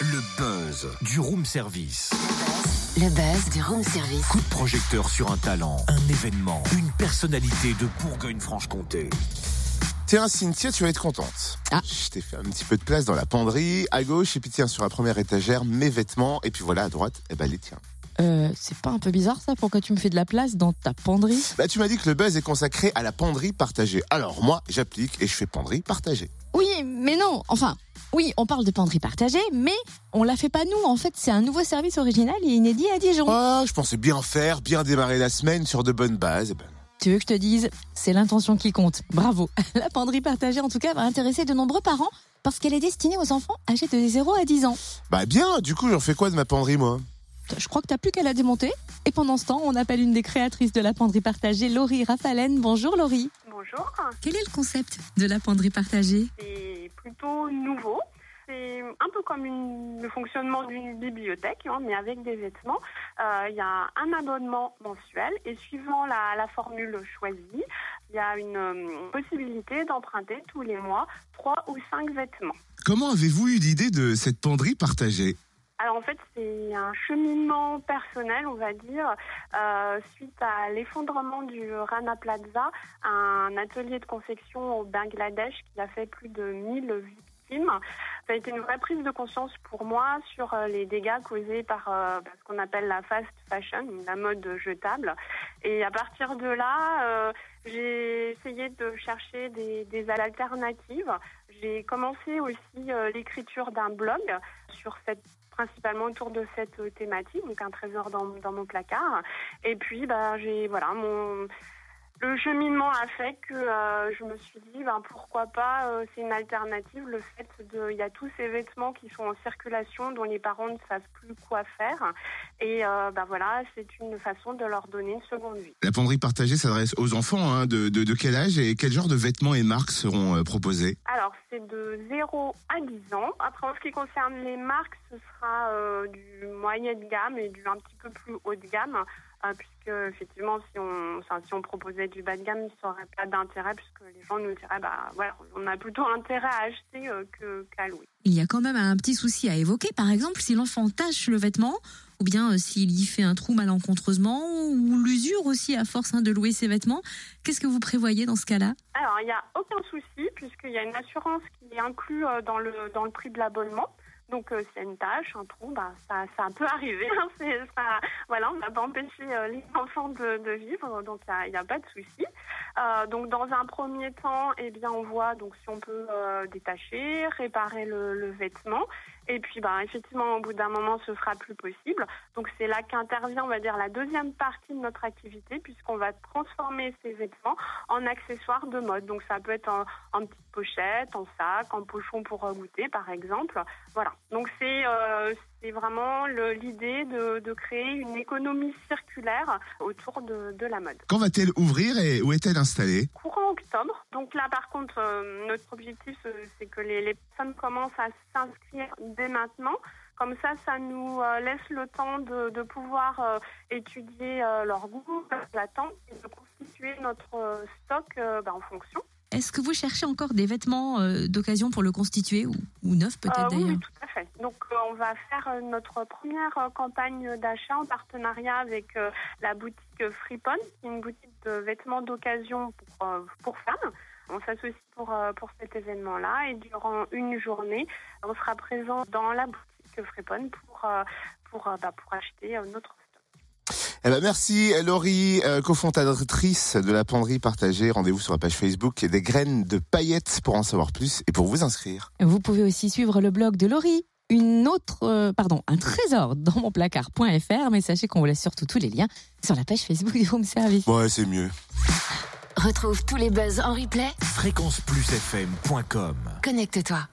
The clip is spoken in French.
Le buzz du room service. Le buzz du room service. Coup de projecteur sur un talent, un événement, une personnalité de Bourgogne-Franche-Comté. Tiens, Cynthia, tu vas être contente. Ah. Je t'ai fait un petit peu de place dans la penderie, à gauche, et puis tiens, sur la première étagère, mes vêtements, et puis voilà, à droite, eh ben, les tiens. Euh, c'est pas un peu bizarre ça Pourquoi tu me fais de la place dans ta penderie? Bah, tu m'as dit que le buzz est consacré à la penderie partagée. Alors, moi, j'applique et je fais penderie partagée. Oui, mais non. Enfin, oui, on parle de penderie partagée, mais on la fait pas nous. En fait, c'est un nouveau service original et inédit à Dijon. Ah, je pensais bien faire, bien démarrer la semaine sur de bonnes bases. Eh ben. Tu veux que je te dise C'est l'intention qui compte. Bravo. La penderie partagée, en tout cas, va intéresser de nombreux parents parce qu'elle est destinée aux enfants âgés de 0 à 10 ans. Bah, bien, du coup, j'en fais quoi de ma penderie, moi? Je crois que t'as plus qu'à la démonter. Et pendant ce temps, on appelle une des créatrices de la penderie partagée, Laurie Rafalen. Bonjour Laurie. Bonjour, Quel est le concept de la penderie partagée? C'est plutôt nouveau. C'est un peu comme une- le fonctionnement d'une bibliothèque, hein, mais avec des vêtements. Euh, Il y a un abonnement mensuel et suivant la, la formule choisie, il y a une euh, possibilité d'emprunter tous les mois trois ou cinq vêtements. Comment avez-vous eu l'idée de cette penderie partagée? Alors en fait, c'est un cheminement personnel, on va dire, euh, suite à l'effondrement du Rana Plaza, un atelier de confection au Bangladesh qui a fait plus de 1000 victimes. Ça a été une vraie prise de conscience pour moi sur euh, les dégâts causés par euh, ce qu'on appelle la fast fashion, la mode jetable. Et à partir de là, j'ai essayé de chercher des, alternatives. J'ai commencé aussi l'écriture d'un blog sur cette principalement autour de cette thématique, donc un trésor dans, dans mon placard. Et puis, bah, j'ai voilà, mon le cheminement a fait que euh, je me suis dit, ben, pourquoi pas, euh, c'est une alternative, le fait de, il y a tous ces vêtements qui sont en circulation dont les parents ne savent plus quoi faire, et euh, ben voilà, c'est une façon de leur donner une seconde vie. La penderie partagée s'adresse aux enfants hein, de, de, de quel âge et quel genre de vêtements et marques seront proposés? Alors, c'est de 0 à 10 ans. Après, en ce qui concerne les marques, ce sera du moyen de gamme et du un petit peu plus haut de gamme, euh, puisque effectivement, si on, enfin, si on proposait du bas de gamme, ça n'aurait pas d'intérêt, puisque les gens nous diraient, bah voilà, on a plutôt intérêt à acheter euh, que- qu'à louer. Il y a quand même un petit souci à évoquer. Par exemple, si l'enfant tâche le vêtement, ou bien euh, s'il y fait un trou malencontreusement, ou l'usure aussi à force hein, de louer ses vêtements, qu'est-ce que vous prévoyez dans ce cas-là? Alors, il n'y a aucun souci, puisqu'il y a une assurance qui est inclue euh, dans le, dans le prix de l'abonnement. Donc, euh, y a une tâche, un trou, bah, ça, ça peut arriver. hein. C'est- ça, voilà, on ne va pas empêcher euh, les enfants de, vivre, donc il n'y a, pas de souci. Euh, donc, dans un premier temps, eh bien, on voit donc si on peut euh, détacher, réparer le vêtement. Et puis, bah, effectivement, au bout d'un moment, ce sera plus possible. Donc, c'est là qu'intervient, on va dire, la deuxième partie de notre activité, puisqu'on va transformer ces vêtements en accessoires de mode. Donc, ça peut être en, en petite pochette, en sac, en pochon pour euh, goûter, par exemple. Voilà. Donc, c'est euh, c'est vraiment l'idée de, de créer une économie circulaire autour de, de la mode Quand va-t-elle ouvrir et où est-elle installée? Courant octobre. Donc là, par contre, euh, notre objectif, euh, c'est que les, les personnes commencent à s'inscrire dès maintenant. Comme ça, ça nous euh, laisse le temps de, de pouvoir euh, étudier euh, leur goût, leur attente et de constituer notre stock euh, bah, en fonction. Est-ce que vous cherchez encore des vêtements euh, d'occasion pour le constituer, ou, ou neufs peut-être Euh, oui, d'ailleurs? Donc, euh, on va faire euh, notre première euh, campagne d'achat en partenariat avec la boutique Freepon, qui est une boutique de vêtements d'occasion pour, pour femmes. On s'associe pour, pour cet événement-là et durant une journée, on sera présent dans la boutique Freepon pour, pour, bah, pour acheter notre stock. Eh ben merci Laurie, euh, cofondatrice de la penderie partagée. Rendez-vous sur la page Facebook des graines de paillettes pour en savoir plus et pour vous inscrire. Vous pouvez aussi suivre le blog de Laurie. Une autre, euh, pardon, un trésor dans mon placard.fr, mais sachez qu'on vous laisse surtout tous les liens sur la page Facebook du Home Service. Ouais, c'est mieux. Retrouve tous les buzz en replay. Fréquenceplusfm.com Connecte-toi.